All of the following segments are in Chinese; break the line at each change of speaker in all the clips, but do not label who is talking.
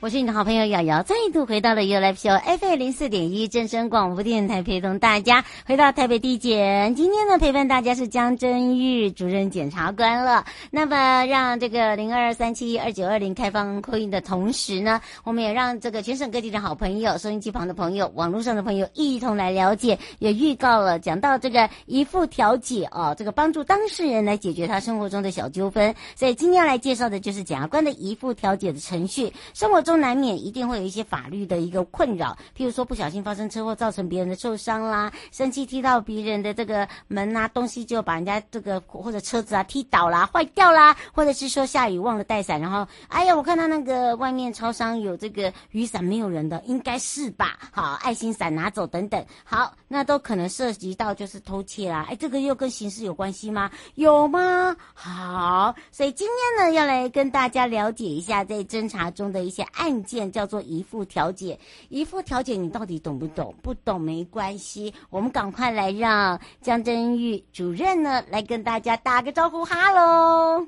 我是你的好朋友瑶瑶，再度回到了 You Live Show FM 零四点一正声广播电台，陪同大家回到台北地检。今天呢，陪伴大家是江真玉主任检察官了。那么，让这个零二三七二九二零开放扣印的同时呢，我们也让这个全省各地的好朋友、收音机旁的朋友、网络上的朋友一同来了解。也预告了讲到这个遗付调解哦，这个帮助当事人来解决他生活中的小纠纷。所以今天要来介绍的就是检察官的遗付调解的程序，生活中。中难免一定会有一些法律的一个困扰，譬如说不小心发生车祸造成别人的受伤啦，生气踢到别人的这个门啊，东西就把人家这个或者车子啊踢倒啦、坏掉啦，或者是说下雨忘了带伞，然后哎呀，我看到那个外面超商有这个雨伞没有人的，应该是吧？好，爱心伞拿走等等，好，那都可能涉及到就是偷窃啦，哎，这个又跟刑事有关系吗？有吗？好，所以今天呢，要来跟大家了解一下在侦查中的一些。案件叫做遗付调解，遗付调解你到底懂不懂？不懂没关系，我们赶快来让江真玉主任呢来跟大家打个招呼，哈喽，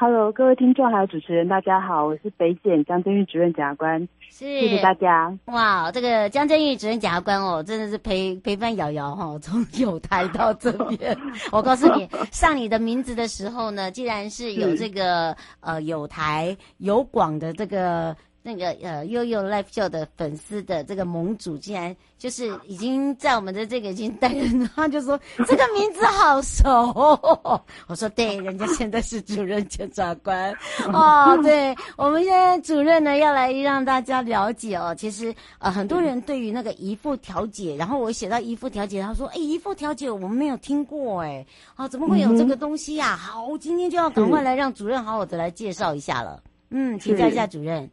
哈喽，各位听众还有主持人，大家好，我是北检江正玉主任检察官，
是
谢谢大家。
哇，这个江正玉主任检察官哦，真的是陪陪伴瑶瑶哈，从有台到这边，我告诉你，上你的名字的时候呢，既然是有这个呃有台有广的这个。那个呃悠悠 Life Show 的粉丝的这个盟主，竟然就是已经在我们的这个已经待人，他就说 这个名字好熟。我说对，人家现在是主任检察官 哦。对，我们现在主任呢要来让大家了解哦。其实呃很多人对于那个遗付调解，然后我写到遗付调解，他说哎遗付调解我们没有听过哎，啊怎么会有这个东西呀？好，今天就要赶快来让主任好好的来介绍一下了。嗯，请教一下主任。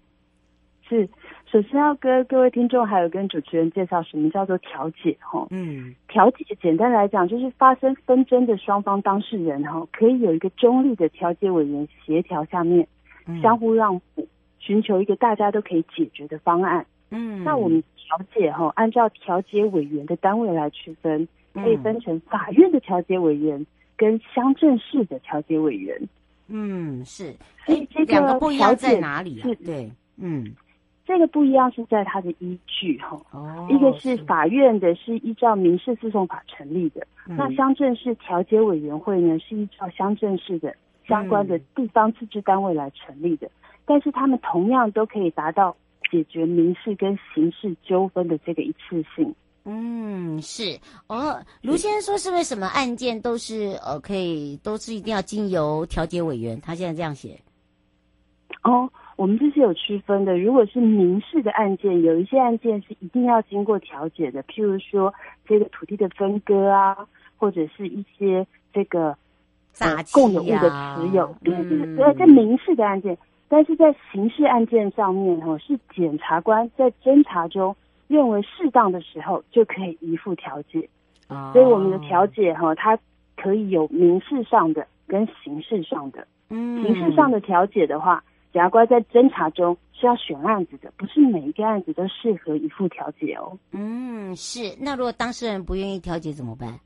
是，首先要跟各位听众还有跟主持人介绍什么叫做调解哈。嗯，调解简单来讲就是发生纷争的双方当事人哈，可以有一个中立的调解委员协调下面，相互让步，寻求一个大家都可以解决的方案。嗯，那我们调解哈，按照调解委员的单位来区分，可以分成法院的调解委员跟乡镇市的调解委员。
嗯，是，所以这个两个不一样在哪里对，嗯。
这个不一样是在它的依据哈，一个是法院的是依照民事诉讼法成立的，那乡镇市调解委员会呢是依照乡镇市的相关的地方自治单位来成立的，但是他们同样都可以达到解决民事跟刑事纠纷的这个一次性。
嗯，是哦，卢先生说是不是什么案件都是呃可以都是一定要经由调解委员？他现在这样写。
哦。我们这是有区分的。如果是民事的案件，有一些案件是一定要经过调解的，譬如说这个土地的分割啊，或者是一些这个
杂
共有物的持有，对对对，在民事的案件，但是在刑事案件上面哈，是检察官在侦查中认为适当的时候就可以移付调解。所以我们的调解哈，它可以有民事上的跟刑事上的。嗯，刑事上的调解的话。检察官在侦查中是要选案子的，不是每一个案子都适合一副调解哦。
嗯，是。那如果当事人不愿意调解怎么办？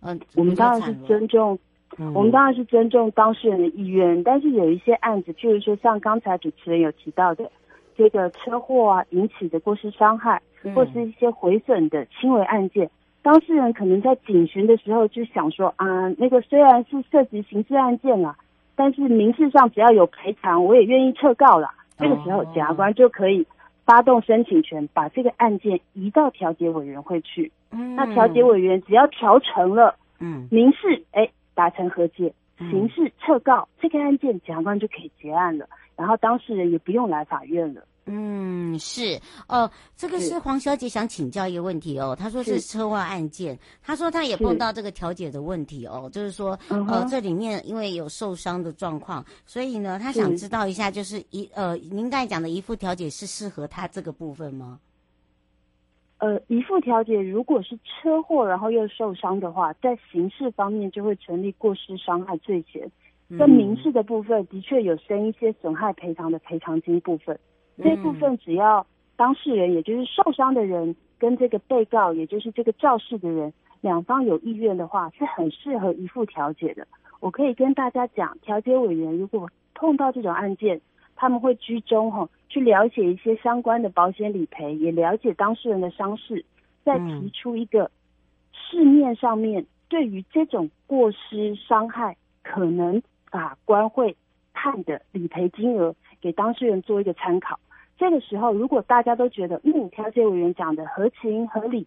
嗯，我们当然是尊重，嗯、我们当然是尊重当事人的意愿。但是有一些案子，譬如说像刚才主持人有提到的这个车祸啊引起的过失伤害，嗯、或是一些毁损的轻微案件，当事人可能在警询的时候就想说啊，那个虽然是涉及刑事案件啦。但是民事上只要有赔偿，我也愿意撤告了。这个时候，检察官就可以发动申请权，把这个案件移到调解委员会去。嗯，那调解委员只要调成了，嗯，民事哎达成和解，刑事撤告，这个案件检察官就可以结案了，然后当事人也不用来法院了。
嗯，是。哦，这个是。黄小姐想请教一个问题哦。她说是车祸案件，她说她也碰到这个调解的问题哦，就是说呃这里面因为有受伤的状况，所以呢她想知道一下，就是一呃您刚才讲的一副调解是适合她这个部分吗？
呃，一副调解如果是车祸然后又受伤的话，在刑事方面就会成立过失伤害罪嫌，在民事的部分的确有生一些损害赔偿的赔偿金部分。这部分只要当事人，也就是受伤的人，跟这个被告，也就是这个肇事的人，两方有意愿的话，是很适合一付调解的。我可以跟大家讲，调解委员如果碰到这种案件，他们会居中哈，去了解一些相关的保险理赔，也了解当事人的伤势，再提出一个市面上面对于这种过失伤害，可能法官会判的理赔金额，给当事人做一个参考。这个时候，如果大家都觉得，嗯，调解委员讲的合情合理，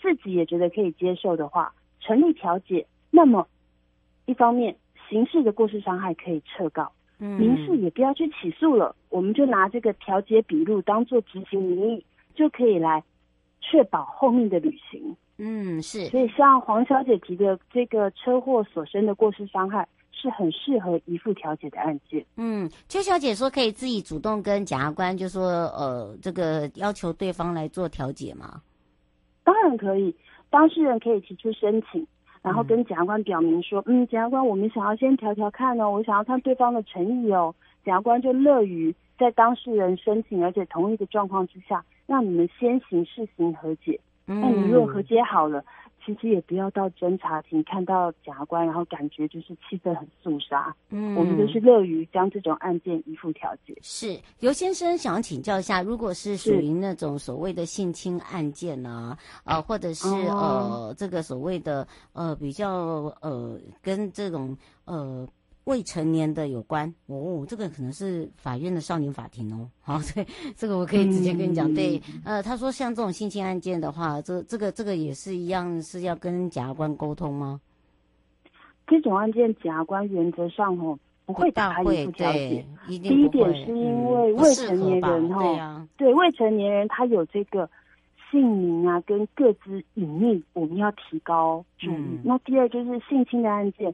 自己也觉得可以接受的话，成立调解，那么一方面刑事的过失伤害可以撤告，嗯，民事也不要去起诉了，我们就拿这个调解笔录当做执行名义，就可以来确保后面的履行。
嗯，是。
所以像黄小姐提的这个车祸所生的过失伤害。是很适合移付调解的案件。
嗯，邱小姐说可以自己主动跟检察官，就说呃，这个要求对方来做调解吗？
当然可以，当事人可以提出申请，然后跟检察官表明说，嗯，检察官，我们想要先调调看哦，我想要看对方的诚意哦。检察官就乐于在当事人申请而且同意的状况之下，让你们先行试行和解。嗯，那你如果和解好了。其实也不要到侦查庭看到检察官，然后感觉就是气氛很肃杀。嗯，我们就是乐于将这种案件依附调解。
是尤先生想要请教一下，如果是属于那种所谓的性侵案件呢、啊，呃，或者是呃这个所谓的呃比较呃跟这种呃。未成年的有关哦，这个可能是法院的少年法庭哦。好，对，这个我可以直接跟你讲。嗯、对，呃，他说像这种性侵案件的话，这这个这个也是一样，是要跟检察官沟通吗？
这种案件，检察官原则上哦不会打开遗付调解。第一点是因为未成年人哈、嗯，对啊，对未成年人他有这个姓名啊跟各自隐秘，我们要提高注意。嗯、那第二就是性侵的案件。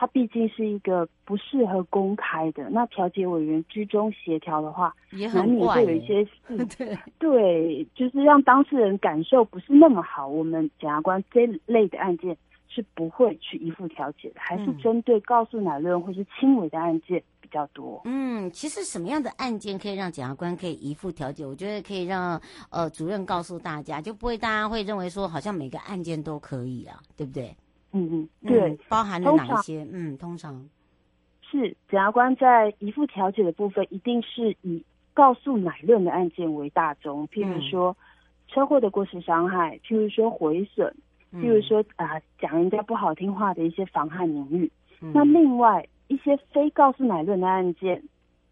它毕竟是一个不适合公开的，那调解委员居中协调的话，难免会有一些事，对对，就是让当事人感受不是那么好。我们检察官这类的案件是不会去依附调解的，还是针对告诉乃论或是轻微的案件比较多。
嗯，其实什么样的案件可以让检察官可以遗付调解？我觉得可以让呃主任告诉大家，就不会大家会认为说好像每个案件都可以啊，对不对？
嗯嗯，对，
嗯，包含了哪一些？嗯，通常
是检察官在移付调解的部分，一定是以告诉乃论的案件为大宗，譬如说车祸的过失伤害，譬如说毁损，譬如说啊讲人家不好听话的一些妨害名誉。嗯、那另外一些非告诉乃论的案件，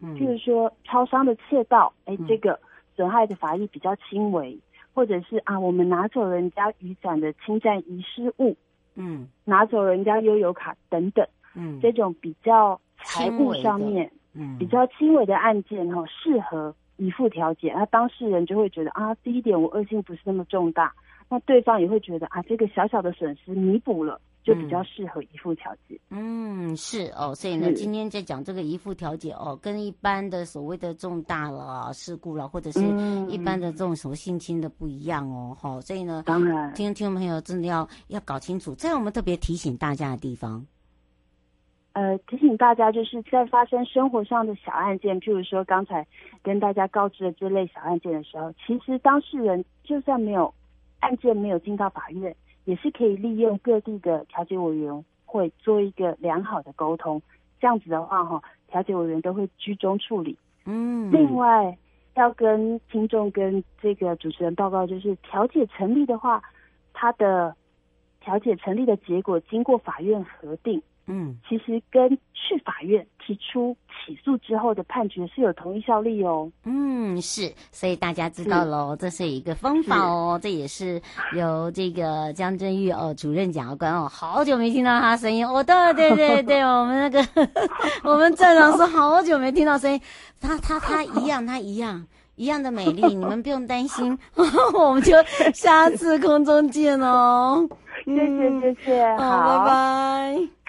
譬如说超商的窃盗，哎，这个损害的法益比较轻微，或者是啊我们拿走人家雨伞的侵占遗失物。嗯，拿走人家悠游卡等等，嗯，这种比较财务上面，嗯，比较轻微的案件哈，适合以付调解。那当事人就会觉得啊，第一点我恶性不是那么重大，那对方也会觉得啊，这个小小的损失弥补了。就比较适合一付调解。
嗯，是哦，所以呢，今天在讲这个一付调解哦，跟一般的所谓的重大了事故了，或者是一般的这种什么性侵的不一样哦，好、嗯，所以呢，
当然，
听听众朋友真的要要搞清楚，这样我们特别提醒大家的地方。
呃，提醒大家就是在发生生活上的小案件，譬如说刚才跟大家告知的这类小案件的时候，其实当事人就算没有案件没有进到法院。也是可以利用各地的调解委员会做一个良好的沟通，这样子的话，哈，调解委员都会居中处理。嗯，另外要跟听众跟这个主持人报告，就是调解成立的话，他的调解成立的结果经过法院核定。嗯，其实跟去法院提出起诉之后的判决是有同一效力哦。
嗯，是，所以大家知道喽，这是一个方法哦。这也是由这个江真玉哦，主任检察官哦，好久没听到他声音。哦，对对对对，我们那个 我们站长说好久没听到声音，他他他一样，他一样。一样的美丽，你们不用担心。我们就下次空中见哦。
谢谢谢谢，好，
拜拜